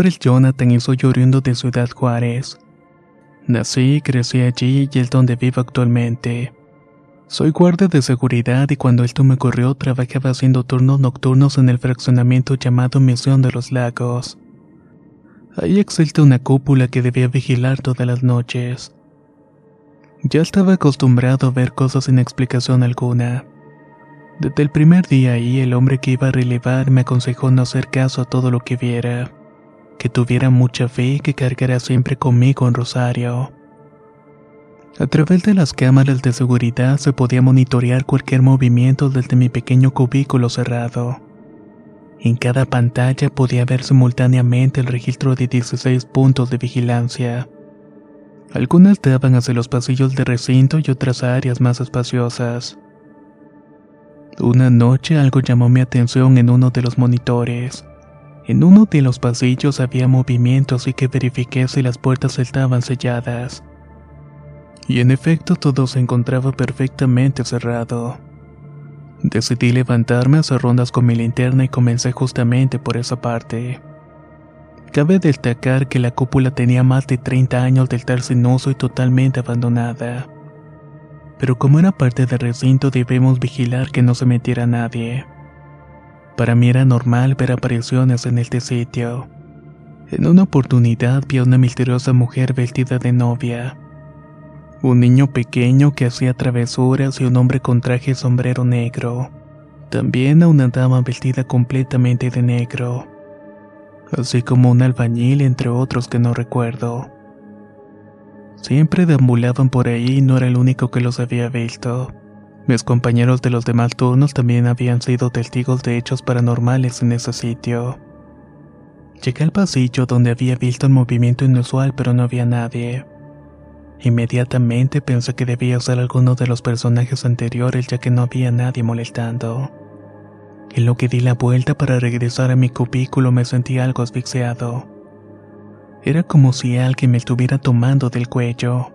nombre Jonathan y soy oriundo de Ciudad Juárez. Nací y crecí allí y es donde vivo actualmente. Soy guardia de seguridad y cuando esto me ocurrió trabajaba haciendo turnos nocturnos en el fraccionamiento llamado Misión de los Lagos. Ahí existe una cúpula que debía vigilar todas las noches. Ya estaba acostumbrado a ver cosas sin explicación alguna. Desde el primer día ahí el hombre que iba a relevar me aconsejó no hacer caso a todo lo que viera que tuviera mucha fe y que cargara siempre conmigo en rosario. A través de las cámaras de seguridad se podía monitorear cualquier movimiento desde mi pequeño cubículo cerrado. En cada pantalla podía ver simultáneamente el registro de 16 puntos de vigilancia. Algunas daban hacia los pasillos de recinto y otras áreas más espaciosas. Una noche algo llamó mi atención en uno de los monitores. En uno de los pasillos había movimiento así que verifiqué si las puertas estaban selladas. Y en efecto todo se encontraba perfectamente cerrado. Decidí levantarme a hacer rondas con mi linterna y comencé justamente por esa parte. Cabe destacar que la cúpula tenía más de 30 años de estar sin uso y totalmente abandonada. Pero como era parte del recinto debemos vigilar que no se metiera nadie. Para mí era normal ver apariciones en este sitio. En una oportunidad vi a una misteriosa mujer vestida de novia. Un niño pequeño que hacía travesuras y un hombre con traje y sombrero negro. También a una dama vestida completamente de negro. Así como un albañil entre otros que no recuerdo. Siempre deambulaban por ahí y no era el único que los había visto. Mis compañeros de los demás turnos también habían sido testigos de hechos paranormales en ese sitio. Llegué al pasillo donde había visto un movimiento inusual pero no había nadie. Inmediatamente pensé que debía ser alguno de los personajes anteriores ya que no había nadie molestando. En lo que di la vuelta para regresar a mi cubículo me sentí algo asfixiado. Era como si alguien me estuviera tomando del cuello.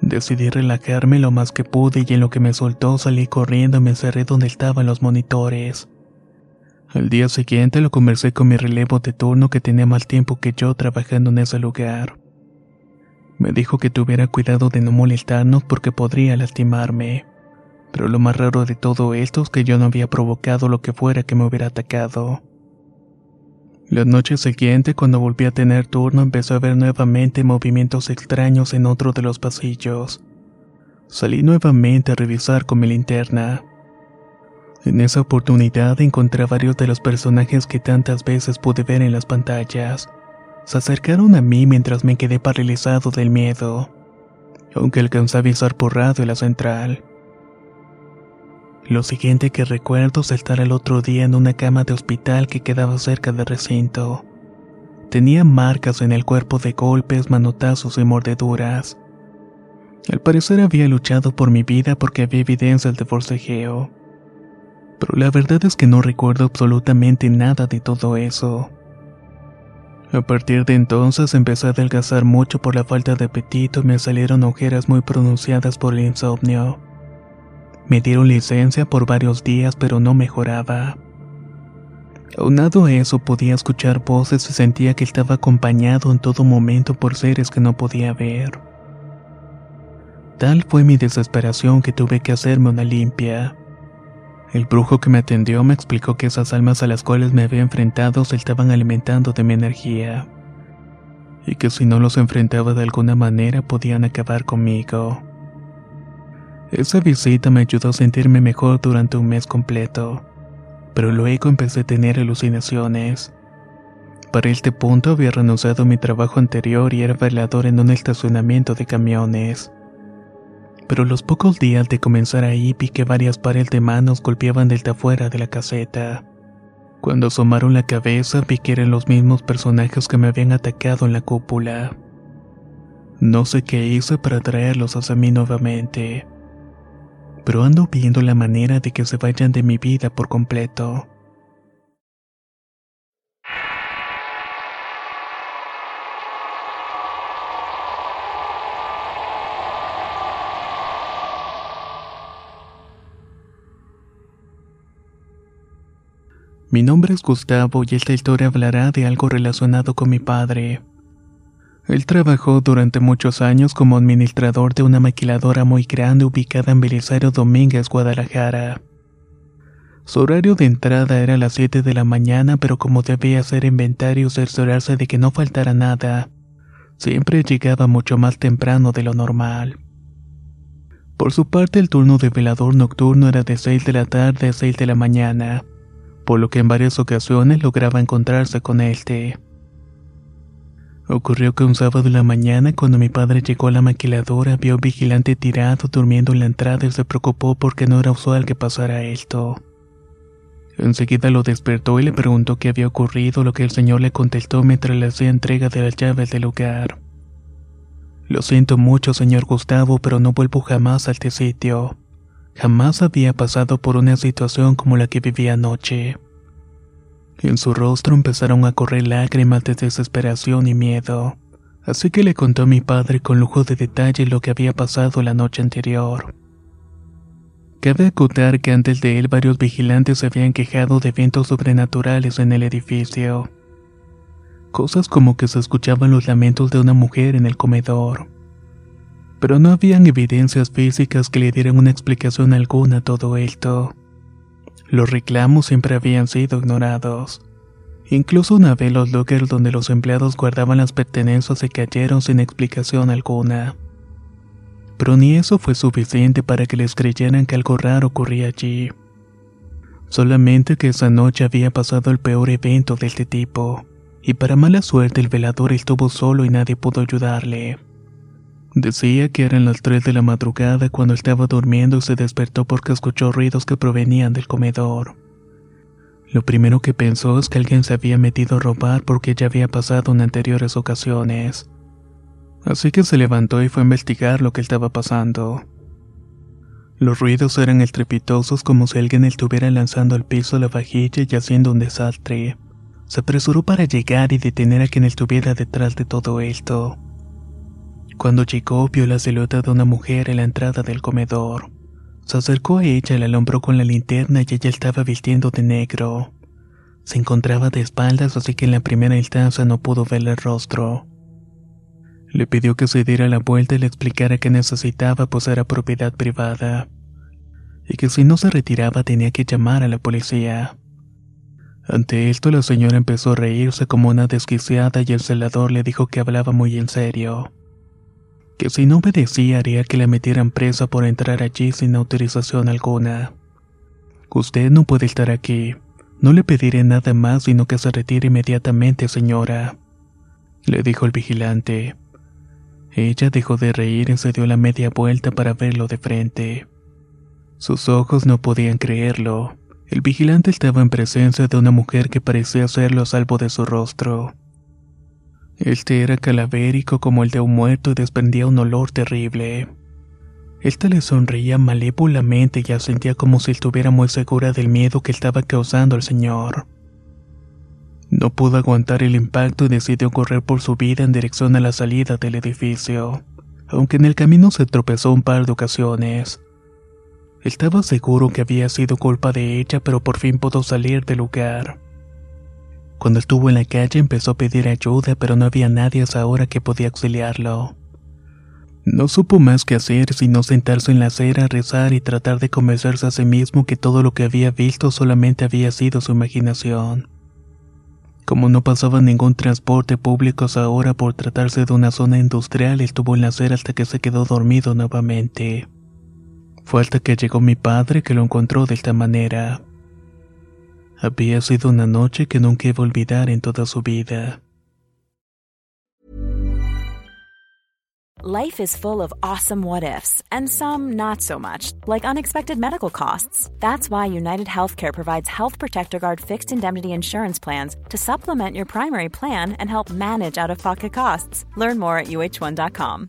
Decidí relajarme lo más que pude y en lo que me soltó salí corriendo y me encerré donde estaban los monitores. Al día siguiente lo conversé con mi relevo de turno que tenía más tiempo que yo trabajando en ese lugar. Me dijo que tuviera cuidado de no molestarnos porque podría lastimarme. Pero lo más raro de todo esto es que yo no había provocado lo que fuera que me hubiera atacado. La noche siguiente, cuando volví a tener turno, empezó a ver nuevamente movimientos extraños en otro de los pasillos. Salí nuevamente a revisar con mi linterna. En esa oportunidad encontré a varios de los personajes que tantas veces pude ver en las pantallas. Se acercaron a mí mientras me quedé paralizado del miedo, aunque alcancé a avisar por radio la central. Lo siguiente que recuerdo es estar el otro día en una cama de hospital que quedaba cerca del recinto. Tenía marcas en el cuerpo de golpes, manotazos y mordeduras. Al parecer había luchado por mi vida porque había evidencias de forcejeo. Pero la verdad es que no recuerdo absolutamente nada de todo eso. A partir de entonces empecé a adelgazar mucho por la falta de apetito y me salieron ojeras muy pronunciadas por el insomnio. Me dieron licencia por varios días pero no mejoraba. Aunado a eso podía escuchar voces y sentía que estaba acompañado en todo momento por seres que no podía ver. Tal fue mi desesperación que tuve que hacerme una limpia. El brujo que me atendió me explicó que esas almas a las cuales me había enfrentado se estaban alimentando de mi energía, y que si no los enfrentaba de alguna manera podían acabar conmigo. Esa visita me ayudó a sentirme mejor durante un mes completo, pero luego empecé a tener alucinaciones. Para este punto había renunciado a mi trabajo anterior y era velador en un estacionamiento de camiones. Pero los pocos días de comenzar ahí vi que varias pares de manos golpeaban desde afuera de la caseta. Cuando asomaron la cabeza vi que eran los mismos personajes que me habían atacado en la cúpula. No sé qué hice para traerlos hacia mí nuevamente, pero ando viendo la manera de que se vayan de mi vida por completo. Mi nombre es Gustavo y esta historia hablará de algo relacionado con mi padre. Él trabajó durante muchos años como administrador de una maquiladora muy grande ubicada en Belisario Domínguez, Guadalajara. Su horario de entrada era a las 7 de la mañana, pero como debía hacer inventario y cerciorarse de que no faltara nada, siempre llegaba mucho más temprano de lo normal. Por su parte, el turno de velador nocturno era de 6 de la tarde a 6 de la mañana por lo que en varias ocasiones lograba encontrarse con este. Ocurrió que un sábado en la mañana, cuando mi padre llegó a la maquiladora, vio vigilante tirado durmiendo en la entrada y se preocupó porque no era usual que pasara esto. Enseguida lo despertó y le preguntó qué había ocurrido, lo que el señor le contestó mientras le hacía entrega de las llaves del lugar. Lo siento mucho, señor Gustavo, pero no vuelvo jamás a este sitio. Jamás había pasado por una situación como la que vivía anoche. En su rostro empezaron a correr lágrimas de desesperación y miedo, así que le contó a mi padre con lujo de detalle lo que había pasado la noche anterior. Cabe acotar que antes de él varios vigilantes se habían quejado de eventos sobrenaturales en el edificio. Cosas como que se escuchaban los lamentos de una mujer en el comedor pero no habían evidencias físicas que le dieran una explicación alguna a todo esto. Los reclamos siempre habían sido ignorados. Incluso una vez los lockers donde los empleados guardaban las pertenencias se cayeron sin explicación alguna. Pero ni eso fue suficiente para que les creyeran que algo raro ocurría allí. Solamente que esa noche había pasado el peor evento de este tipo, y para mala suerte el velador estuvo solo y nadie pudo ayudarle. Decía que eran las 3 de la madrugada cuando estaba durmiendo y se despertó porque escuchó ruidos que provenían del comedor. Lo primero que pensó es que alguien se había metido a robar porque ya había pasado en anteriores ocasiones. Así que se levantó y fue a investigar lo que estaba pasando. Los ruidos eran estrepitosos como si alguien estuviera lanzando al piso la vajilla y haciendo un desastre. Se apresuró para llegar y detener a quien estuviera detrás de todo esto. Cuando llegó vio la silueta de una mujer en la entrada del comedor. Se acercó a ella la alumbró con la linterna y ella estaba vistiendo de negro. Se encontraba de espaldas así que en la primera instancia no pudo verle el rostro. Le pidió que se diera la vuelta y le explicara que necesitaba pues era propiedad privada y que si no se retiraba tenía que llamar a la policía. Ante esto la señora empezó a reírse como una desquiciada y el celador le dijo que hablaba muy en serio que si no obedecía haría que la metieran presa por entrar allí sin autorización alguna. Usted no puede estar aquí. No le pediré nada más sino que se retire inmediatamente, señora, le dijo el vigilante. Ella dejó de reír y se dio la media vuelta para verlo de frente. Sus ojos no podían creerlo. El vigilante estaba en presencia de una mujer que parecía serlo a salvo de su rostro. Este era calavérico como el de un muerto y desprendía un olor terrible. Esta le sonreía malévolamente y sentía como si estuviera muy segura del miedo que estaba causando el señor. No pudo aguantar el impacto y decidió correr por su vida en dirección a la salida del edificio, aunque en el camino se tropezó un par de ocasiones. Estaba seguro que había sido culpa de ella, pero por fin pudo salir del lugar. Cuando estuvo en la calle empezó a pedir ayuda, pero no había nadie a esa hora que podía auxiliarlo. No supo más que hacer sino sentarse en la acera, rezar y tratar de convencerse a sí mismo que todo lo que había visto solamente había sido su imaginación. Como no pasaba ningún transporte público ahora por tratarse de una zona industrial, estuvo en la acera hasta que se quedó dormido nuevamente. Fue hasta que llegó mi padre que lo encontró de esta manera. Había sido una noche que nunca iba a olvidar en toda su vida. Life is full of awesome what ifs, and some not so much, like unexpected medical costs. That's why United Healthcare provides Health Protector Guard fixed indemnity insurance plans to supplement your primary plan and help manage out of pocket costs. Learn more at uh1.com.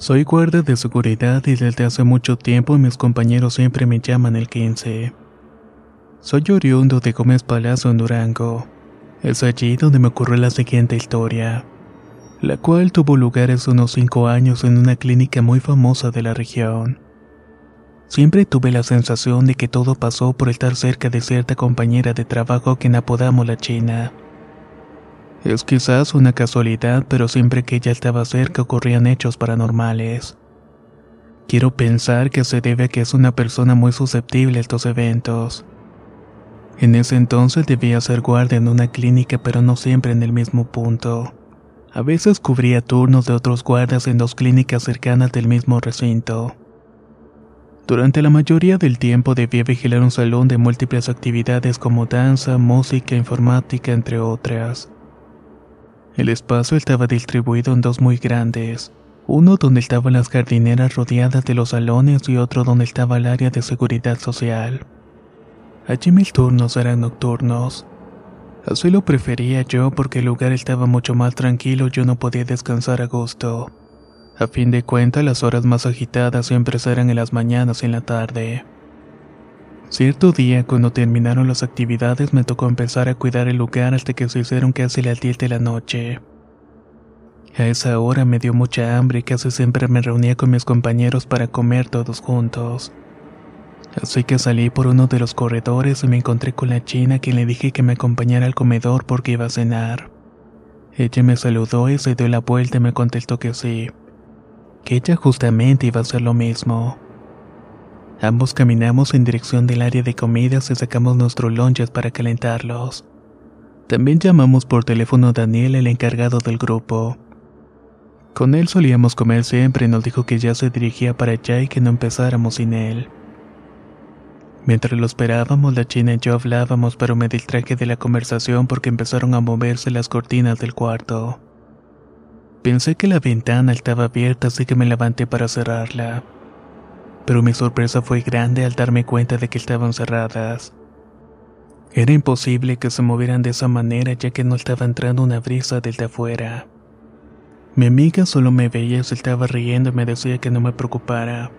Soy guardia de seguridad y desde hace mucho tiempo mis compañeros siempre me llaman el 15. Soy oriundo de Gómez Palacio en Durango. Es allí donde me ocurrió la siguiente historia, la cual tuvo lugar hace unos 5 años en una clínica muy famosa de la región. Siempre tuve la sensación de que todo pasó por estar cerca de cierta compañera de trabajo que apodamos la China. Es quizás una casualidad, pero siempre que ella estaba cerca ocurrían hechos paranormales. Quiero pensar que se debe a que es una persona muy susceptible a estos eventos. En ese entonces debía ser guardia en una clínica, pero no siempre en el mismo punto. A veces cubría turnos de otros guardias en dos clínicas cercanas del mismo recinto. Durante la mayoría del tiempo debía vigilar un salón de múltiples actividades como danza, música, informática, entre otras. El espacio estaba distribuido en dos muy grandes, uno donde estaban las jardineras rodeadas de los salones y otro donde estaba el área de seguridad social. Allí mis turnos eran nocturnos. Así lo prefería yo porque el lugar estaba mucho más tranquilo y yo no podía descansar a gusto. A fin de cuentas, las horas más agitadas siempre eran en las mañanas y en la tarde. Cierto día, cuando terminaron las actividades, me tocó empezar a cuidar el lugar hasta que se hicieron casi las 10 de la noche. A esa hora me dio mucha hambre y casi siempre me reunía con mis compañeros para comer todos juntos. Así que salí por uno de los corredores y me encontré con la china quien le dije que me acompañara al comedor porque iba a cenar. Ella me saludó y se dio la vuelta y me contestó que sí, que ella justamente iba a hacer lo mismo. Ambos caminamos en dirección del área de comidas y sacamos nuestros lonches para calentarlos. También llamamos por teléfono a Daniel, el encargado del grupo. Con él solíamos comer siempre y nos dijo que ya se dirigía para allá y que no empezáramos sin él. Mientras lo esperábamos, la china y yo hablábamos, pero me distraje de la conversación porque empezaron a moverse las cortinas del cuarto. Pensé que la ventana estaba abierta, así que me levanté para cerrarla pero mi sorpresa fue grande al darme cuenta de que estaban cerradas. Era imposible que se movieran de esa manera ya que no estaba entrando una brisa desde afuera. Mi amiga solo me veía y se estaba riendo y me decía que no me preocupara,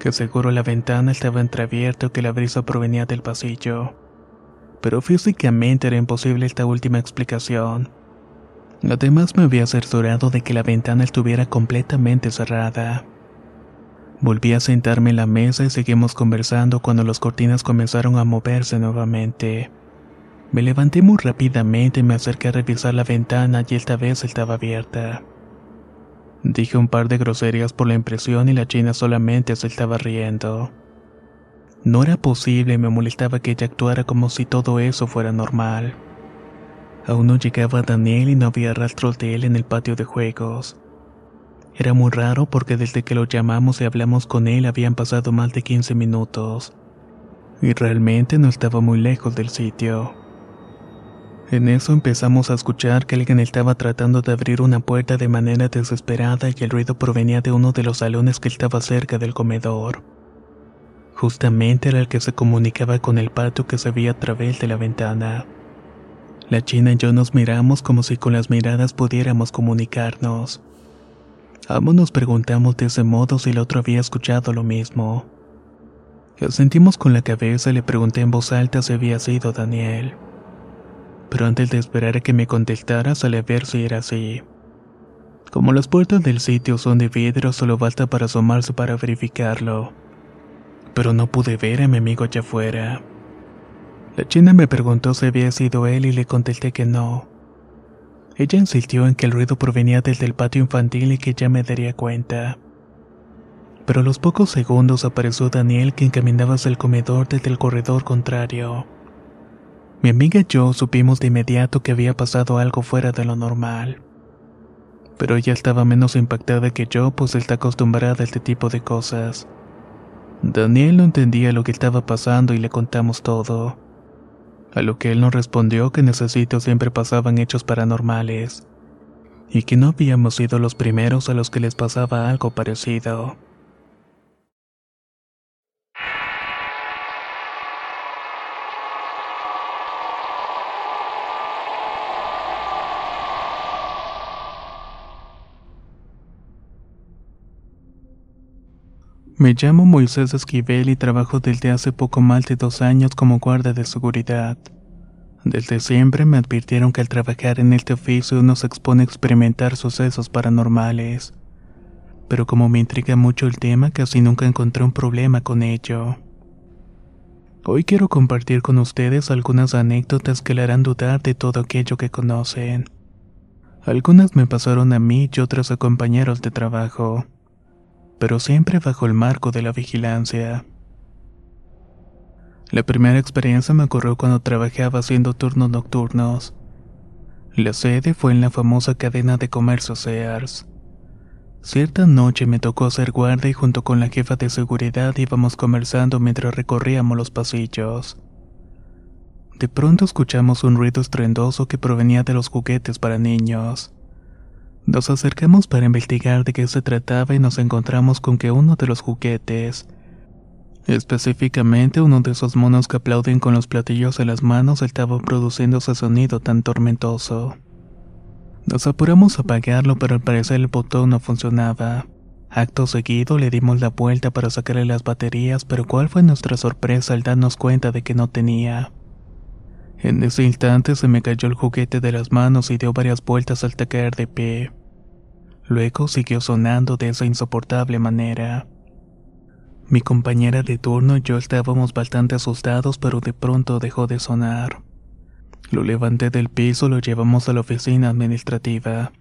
que seguro la ventana estaba entreabierta o que la brisa provenía del pasillo. Pero físicamente era imposible esta última explicación. Además me había cerciorado de que la ventana estuviera completamente cerrada. Volví a sentarme en la mesa y seguimos conversando cuando las cortinas comenzaron a moverse nuevamente. Me levanté muy rápidamente y me acerqué a revisar la ventana y esta vez estaba abierta. Dije un par de groserías por la impresión y la china solamente se estaba riendo. No era posible me molestaba que ella actuara como si todo eso fuera normal. Aún no llegaba Daniel y no había rastros de él en el patio de juegos. Era muy raro porque desde que lo llamamos y hablamos con él habían pasado más de 15 minutos. Y realmente no estaba muy lejos del sitio. En eso empezamos a escuchar que alguien estaba tratando de abrir una puerta de manera desesperada y el ruido provenía de uno de los salones que estaba cerca del comedor. Justamente era el que se comunicaba con el patio que se veía a través de la ventana. La china y yo nos miramos como si con las miradas pudiéramos comunicarnos. Ambos nos preguntamos de ese modo si el otro había escuchado lo mismo. Sentimos con la cabeza y le pregunté en voz alta si había sido Daniel. Pero antes de esperar a que me contestara, salí a ver si era así. Como las puertas del sitio son de vidrio, solo basta para asomarse para verificarlo. Pero no pude ver a mi amigo allá afuera. La china me preguntó si había sido él y le contesté que no. Ella insistió en que el ruido provenía desde el patio infantil y que ya me daría cuenta. Pero a los pocos segundos apareció Daniel quien caminaba hacia el comedor desde el corredor contrario. Mi amiga y yo supimos de inmediato que había pasado algo fuera de lo normal. Pero ella estaba menos impactada que yo, pues está acostumbrada a este tipo de cosas. Daniel no entendía lo que estaba pasando y le contamos todo. A lo que él nos respondió que en ese sitio siempre pasaban hechos paranormales, y que no habíamos sido los primeros a los que les pasaba algo parecido. Me llamo Moisés Esquivel y trabajo desde hace poco más de dos años como guardia de seguridad. Desde siempre me advirtieron que al trabajar en este oficio uno se expone a experimentar sucesos paranormales. Pero como me intriga mucho el tema, casi nunca encontré un problema con ello. Hoy quiero compartir con ustedes algunas anécdotas que le harán dudar de todo aquello que conocen. Algunas me pasaron a mí y otras a compañeros de trabajo pero siempre bajo el marco de la vigilancia. La primera experiencia me ocurrió cuando trabajaba haciendo turnos nocturnos. La sede fue en la famosa cadena de comercio Sears. Cierta noche me tocó ser guardia y junto con la jefa de seguridad íbamos conversando mientras recorríamos los pasillos. De pronto escuchamos un ruido estruendoso que provenía de los juguetes para niños. Nos acercamos para investigar de qué se trataba y nos encontramos con que uno de los juguetes, específicamente uno de esos monos que aplauden con los platillos en las manos, estaba produciendo ese sonido tan tormentoso. Nos apuramos a apagarlo, pero al parecer el botón no funcionaba. Acto seguido le dimos la vuelta para sacarle las baterías, pero cuál fue nuestra sorpresa al darnos cuenta de que no tenía. En ese instante se me cayó el juguete de las manos y dio varias vueltas hasta caer de pie. Luego siguió sonando de esa insoportable manera. Mi compañera de turno y yo estábamos bastante asustados, pero de pronto dejó de sonar. Lo levanté del piso y lo llevamos a la oficina administrativa.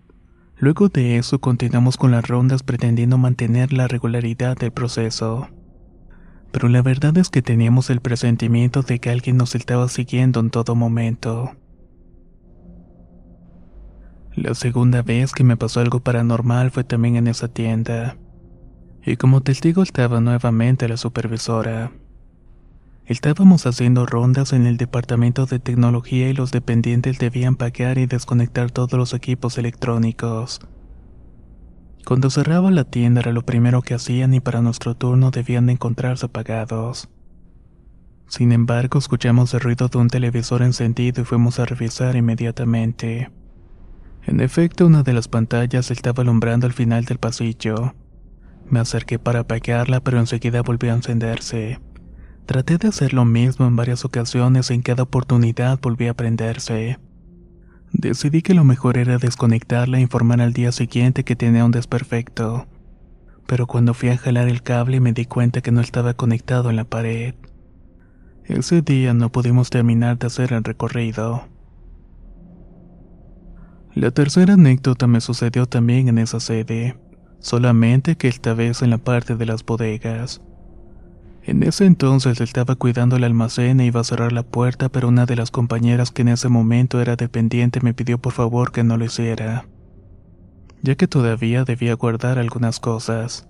Luego de eso continuamos con las rondas pretendiendo mantener la regularidad del proceso pero la verdad es que teníamos el presentimiento de que alguien nos estaba siguiendo en todo momento. La segunda vez que me pasó algo paranormal fue también en esa tienda. Y como testigo estaba nuevamente la supervisora. Estábamos haciendo rondas en el departamento de tecnología y los dependientes debían pagar y desconectar todos los equipos electrónicos. Cuando cerraba la tienda era lo primero que hacían y para nuestro turno debían de encontrarse apagados. Sin embargo, escuchamos el ruido de un televisor encendido y fuimos a revisar inmediatamente. En efecto, una de las pantallas estaba alumbrando al final del pasillo. Me acerqué para apagarla, pero enseguida volvió a encenderse. Traté de hacer lo mismo en varias ocasiones y en cada oportunidad volví a prenderse. Decidí que lo mejor era desconectarla e informar al día siguiente que tenía un desperfecto. Pero cuando fui a jalar el cable me di cuenta que no estaba conectado en la pared. Ese día no pudimos terminar de hacer el recorrido. La tercera anécdota me sucedió también en esa sede, solamente que esta vez en la parte de las bodegas. En ese entonces estaba cuidando el almacén e iba a cerrar la puerta, pero una de las compañeras que en ese momento era dependiente me pidió por favor que no lo hiciera, ya que todavía debía guardar algunas cosas.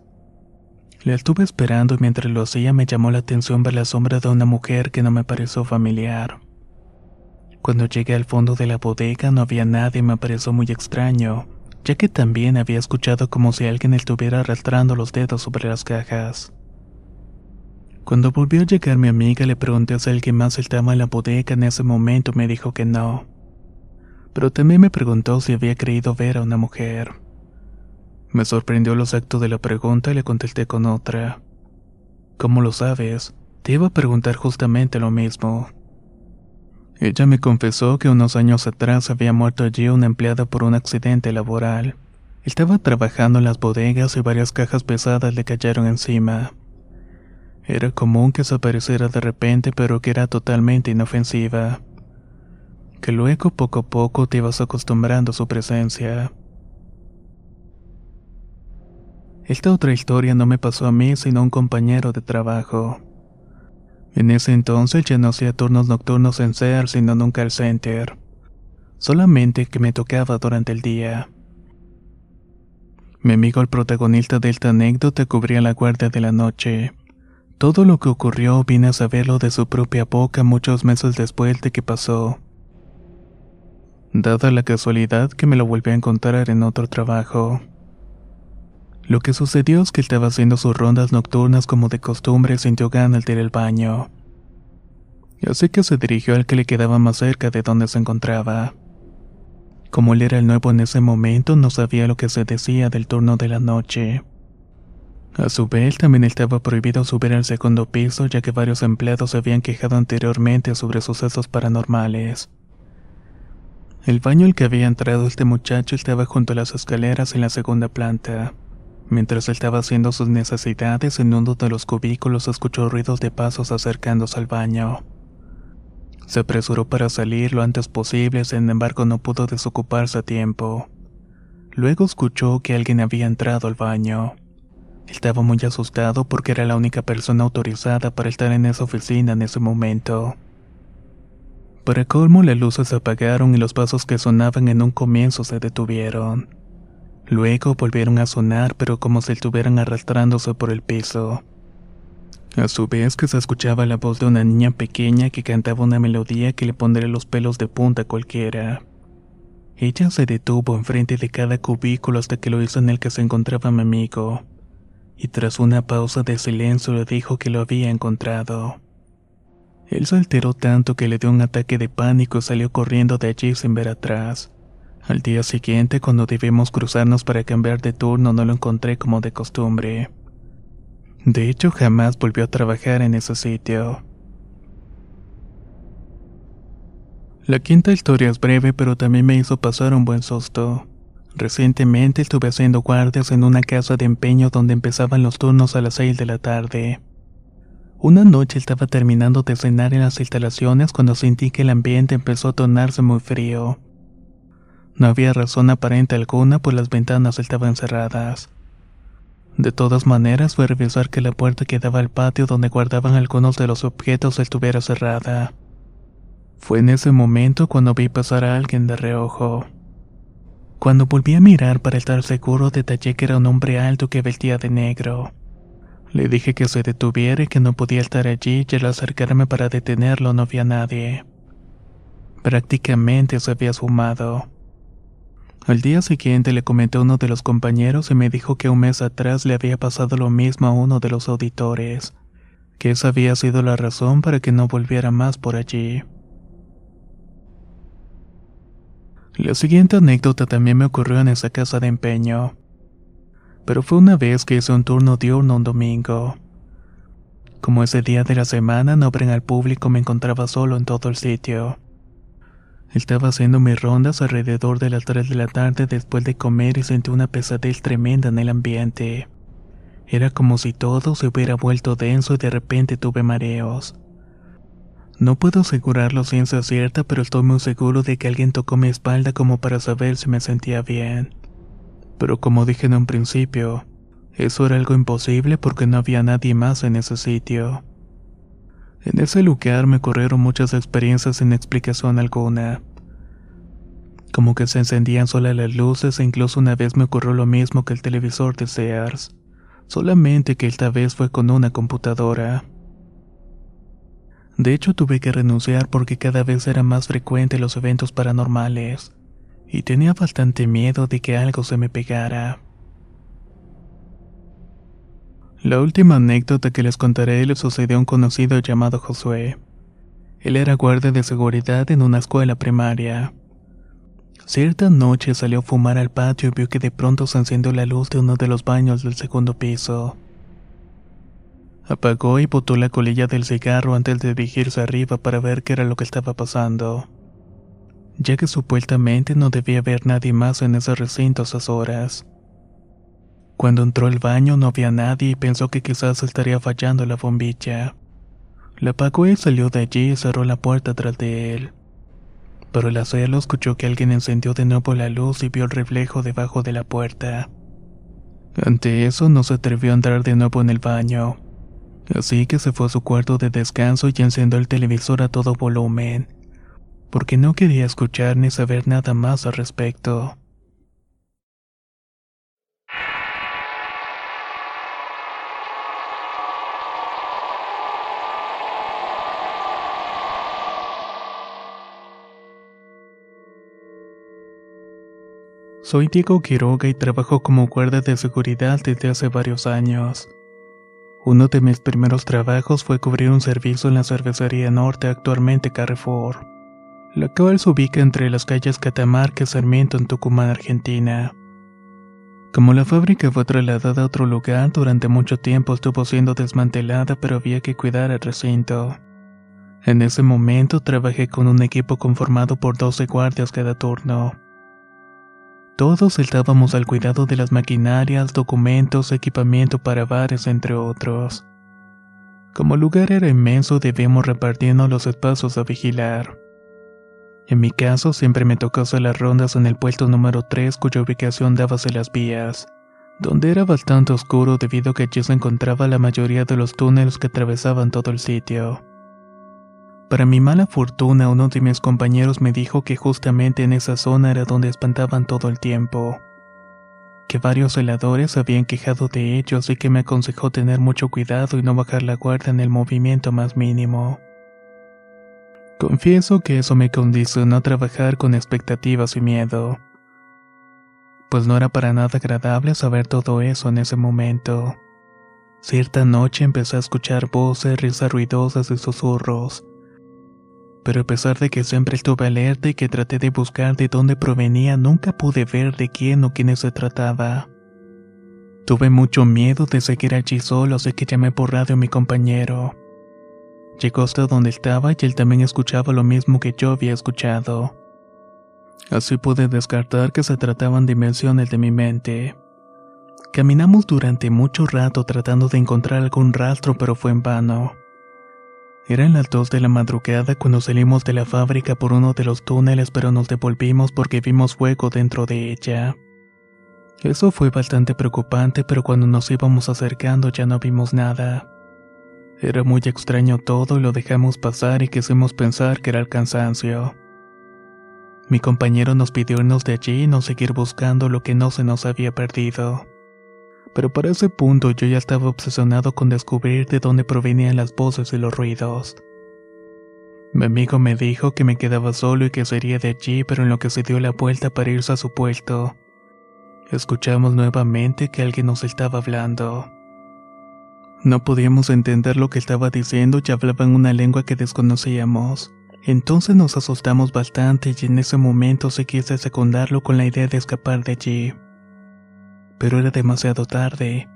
Le estuve esperando y mientras lo hacía me llamó la atención ver la sombra de una mujer que no me pareció familiar. Cuando llegué al fondo de la bodega no había nadie y me pareció muy extraño, ya que también había escuchado como si alguien estuviera arrastrando los dedos sobre las cajas. Cuando volvió a llegar mi amiga le pregunté si alguien más estaba en la bodega en ese momento me dijo que no. Pero también me preguntó si había creído ver a una mujer. Me sorprendió los actos de la pregunta y le contesté con otra. ¿Cómo lo sabes? Te iba a preguntar justamente lo mismo. Ella me confesó que unos años atrás había muerto allí una empleada por un accidente laboral, Estaba trabajando en las bodegas y varias cajas pesadas le cayeron encima. Era común que se apareciera de repente, pero que era totalmente inofensiva. Que luego poco a poco te ibas acostumbrando a su presencia. Esta otra historia no me pasó a mí, sino a un compañero de trabajo. En ese entonces ya no hacía turnos nocturnos en Sears, sino en un call center. Solamente que me tocaba durante el día. Mi amigo el protagonista de esta anécdota cubría la guardia de la noche. Todo lo que ocurrió vine a saberlo de su propia boca muchos meses después de que pasó. Dada la casualidad que me lo volví a encontrar en otro trabajo. Lo que sucedió es que estaba haciendo sus rondas nocturnas como de costumbre y sintió ganas de ir al baño. Así que se dirigió al que le quedaba más cerca de donde se encontraba. Como él era el nuevo en ese momento, no sabía lo que se decía del turno de la noche. A su vez, también estaba prohibido subir al segundo piso, ya que varios empleados se habían quejado anteriormente sobre sucesos paranormales. El baño al que había entrado este muchacho estaba junto a las escaleras en la segunda planta. Mientras estaba haciendo sus necesidades en uno de los cubículos escuchó ruidos de pasos acercándose al baño. Se apresuró para salir lo antes posible, sin embargo no pudo desocuparse a tiempo. Luego escuchó que alguien había entrado al baño. Estaba muy asustado porque era la única persona autorizada para estar en esa oficina en ese momento. Para colmo las luces se apagaron y los pasos que sonaban en un comienzo se detuvieron. Luego volvieron a sonar pero como si estuvieran arrastrándose por el piso. A su vez que se escuchaba la voz de una niña pequeña que cantaba una melodía que le pondría los pelos de punta a cualquiera. Ella se detuvo enfrente de cada cubículo hasta que lo hizo en el que se encontraba mi amigo, y tras una pausa de silencio le dijo que lo había encontrado. Él se alteró tanto que le dio un ataque de pánico y salió corriendo de allí sin ver atrás. Al día siguiente, cuando debimos cruzarnos para cambiar de turno, no lo encontré como de costumbre. De hecho, jamás volvió a trabajar en ese sitio. La quinta historia es breve, pero también me hizo pasar un buen susto. Recientemente estuve haciendo guardias en una casa de empeño donde empezaban los turnos a las 6 de la tarde. Una noche estaba terminando de cenar en las instalaciones cuando sentí que el ambiente empezó a tornarse muy frío. No había razón aparente alguna, pues las ventanas estaban cerradas. De todas maneras fue a revisar que la puerta que daba al patio donde guardaban algunos de los objetos estuviera cerrada. Fue en ese momento cuando vi pasar a alguien de reojo. Cuando volví a mirar para estar seguro detallé que era un hombre alto que vestía de negro. Le dije que se detuviera y que no podía estar allí y al acercarme para detenerlo no había nadie. Prácticamente se había sumado. Al día siguiente le comenté a uno de los compañeros y me dijo que un mes atrás le había pasado lo mismo a uno de los auditores, que esa había sido la razón para que no volviera más por allí. La siguiente anécdota también me ocurrió en esa casa de empeño, pero fue una vez que hice un turno diurno un domingo. Como ese día de la semana no abren al público, me encontraba solo en todo el sitio. Estaba haciendo mis rondas alrededor de las 3 de la tarde después de comer y sentí una pesadez tremenda en el ambiente. Era como si todo se hubiera vuelto denso y de repente tuve mareos. No puedo asegurarlo ciencia cierta, pero estoy muy seguro de que alguien tocó mi espalda como para saber si me sentía bien. Pero como dije en un principio, eso era algo imposible porque no había nadie más en ese sitio. En ese lugar me ocurrieron muchas experiencias sin explicación alguna. Como que se encendían solas las luces e incluso una vez me ocurrió lo mismo que el televisor de Sears, solamente que esta vez fue con una computadora. De hecho tuve que renunciar porque cada vez eran más frecuentes los eventos paranormales, y tenía bastante miedo de que algo se me pegara. La última anécdota que les contaré le sucedió a un conocido llamado Josué. Él era guardia de seguridad en una escuela primaria. Cierta noche salió a fumar al patio y vio que de pronto se encendió la luz de uno de los baños del segundo piso. Apagó y botó la colilla del cigarro antes de dirigirse arriba para ver qué era lo que estaba pasando, ya que supuestamente no debía haber nadie más en ese recinto a esas horas. Cuando entró al baño no había nadie y pensó que quizás estaría fallando la bombilla. La apagó y salió de allí y cerró la puerta tras de él. Pero al hacerlo escuchó que alguien encendió de nuevo la luz y vio el reflejo debajo de la puerta. Ante eso no se atrevió a entrar de nuevo en el baño. Así que se fue a su cuarto de descanso y encendió el televisor a todo volumen, porque no quería escuchar ni saber nada más al respecto. Soy Diego Quiroga y trabajo como guardia de seguridad desde hace varios años. Uno de mis primeros trabajos fue cubrir un servicio en la cervecería norte, actualmente Carrefour, la cual se ubica entre las calles Catamarca y Sarmiento en Tucumán, Argentina. Como la fábrica fue trasladada a otro lugar, durante mucho tiempo estuvo siendo desmantelada, pero había que cuidar el recinto. En ese momento trabajé con un equipo conformado por 12 guardias cada turno. Todos estábamos al cuidado de las maquinarias, documentos, equipamiento para bares, entre otros. Como el lugar era inmenso, debíamos repartirnos los espacios a vigilar. En mi caso, siempre me tocó hacer las rondas en el puesto número 3, cuya ubicación daba hacia las vías, donde era bastante oscuro debido a que allí se encontraba la mayoría de los túneles que atravesaban todo el sitio. Para mi mala fortuna, uno de mis compañeros me dijo que justamente en esa zona era donde espantaban todo el tiempo. Que varios celadores habían quejado de ellos y que me aconsejó tener mucho cuidado y no bajar la guardia en el movimiento más mínimo. Confieso que eso me condicionó a trabajar con expectativas y miedo. Pues no era para nada agradable saber todo eso en ese momento. Cierta noche empecé a escuchar voces, risas ruidosas y susurros pero a pesar de que siempre estuve alerta y que traté de buscar de dónde provenía, nunca pude ver de quién o quiénes se trataba. Tuve mucho miedo de seguir allí solo, así que llamé por radio a mi compañero. Llegó hasta donde estaba y él también escuchaba lo mismo que yo había escuchado. Así pude descartar que se trataban dimensiones de mi mente. Caminamos durante mucho rato tratando de encontrar algún rastro, pero fue en vano. Eran las dos de la madrugada cuando salimos de la fábrica por uno de los túneles pero nos devolvimos porque vimos fuego dentro de ella. Eso fue bastante preocupante pero cuando nos íbamos acercando ya no vimos nada. Era muy extraño todo y lo dejamos pasar y quisimos pensar que era el cansancio. Mi compañero nos pidió irnos de allí y no seguir buscando lo que no se nos había perdido pero para ese punto yo ya estaba obsesionado con descubrir de dónde provenían las voces y los ruidos. Mi amigo me dijo que me quedaba solo y que sería de allí, pero en lo que se dio la vuelta para irse a su puesto, escuchamos nuevamente que alguien nos estaba hablando. No podíamos entender lo que estaba diciendo y hablaba en una lengua que desconocíamos. Entonces nos asustamos bastante y en ese momento se quise secundarlo con la idea de escapar de allí pero era demasiado tarde.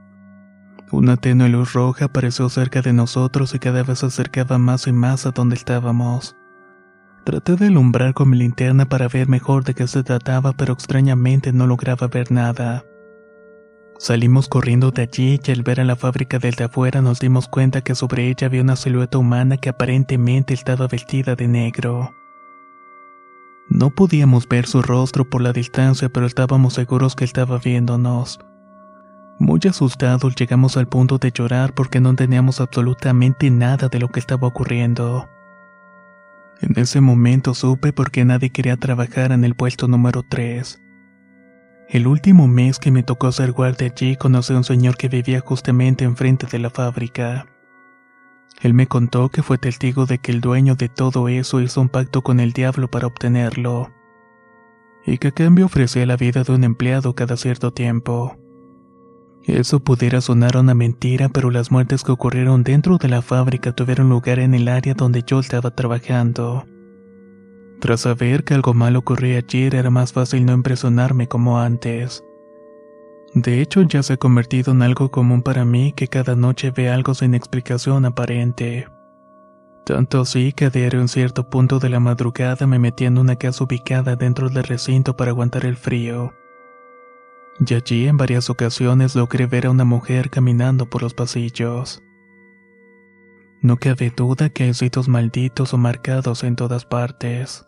Una tenue luz roja apareció cerca de nosotros y cada vez se acercaba más y más a donde estábamos. Traté de alumbrar con mi linterna para ver mejor de qué se trataba, pero extrañamente no lograba ver nada. Salimos corriendo de allí y al ver a la fábrica desde afuera nos dimos cuenta que sobre ella había una silueta humana que aparentemente estaba vestida de negro. No podíamos ver su rostro por la distancia, pero estábamos seguros que estaba viéndonos. Muy asustados llegamos al punto de llorar porque no teníamos absolutamente nada de lo que estaba ocurriendo. En ese momento supe por qué nadie quería trabajar en el puesto número 3. El último mes que me tocó ser guardia allí conocí a un señor que vivía justamente enfrente de la fábrica. Él me contó que fue testigo de que el dueño de todo eso hizo un pacto con el diablo para obtenerlo, y que a cambio ofrecía la vida de un empleado cada cierto tiempo. Eso pudiera sonar una mentira, pero las muertes que ocurrieron dentro de la fábrica tuvieron lugar en el área donde yo estaba trabajando. Tras saber que algo malo ocurría allí era más fácil no impresionarme como antes. De hecho, ya se ha convertido en algo común para mí que cada noche ve algo sin explicación aparente. Tanto así que a diario en cierto punto de la madrugada me metía en una casa ubicada dentro del recinto para aguantar el frío. Y allí en varias ocasiones logré ver a una mujer caminando por los pasillos. No cabe duda que hay sitios malditos o marcados en todas partes.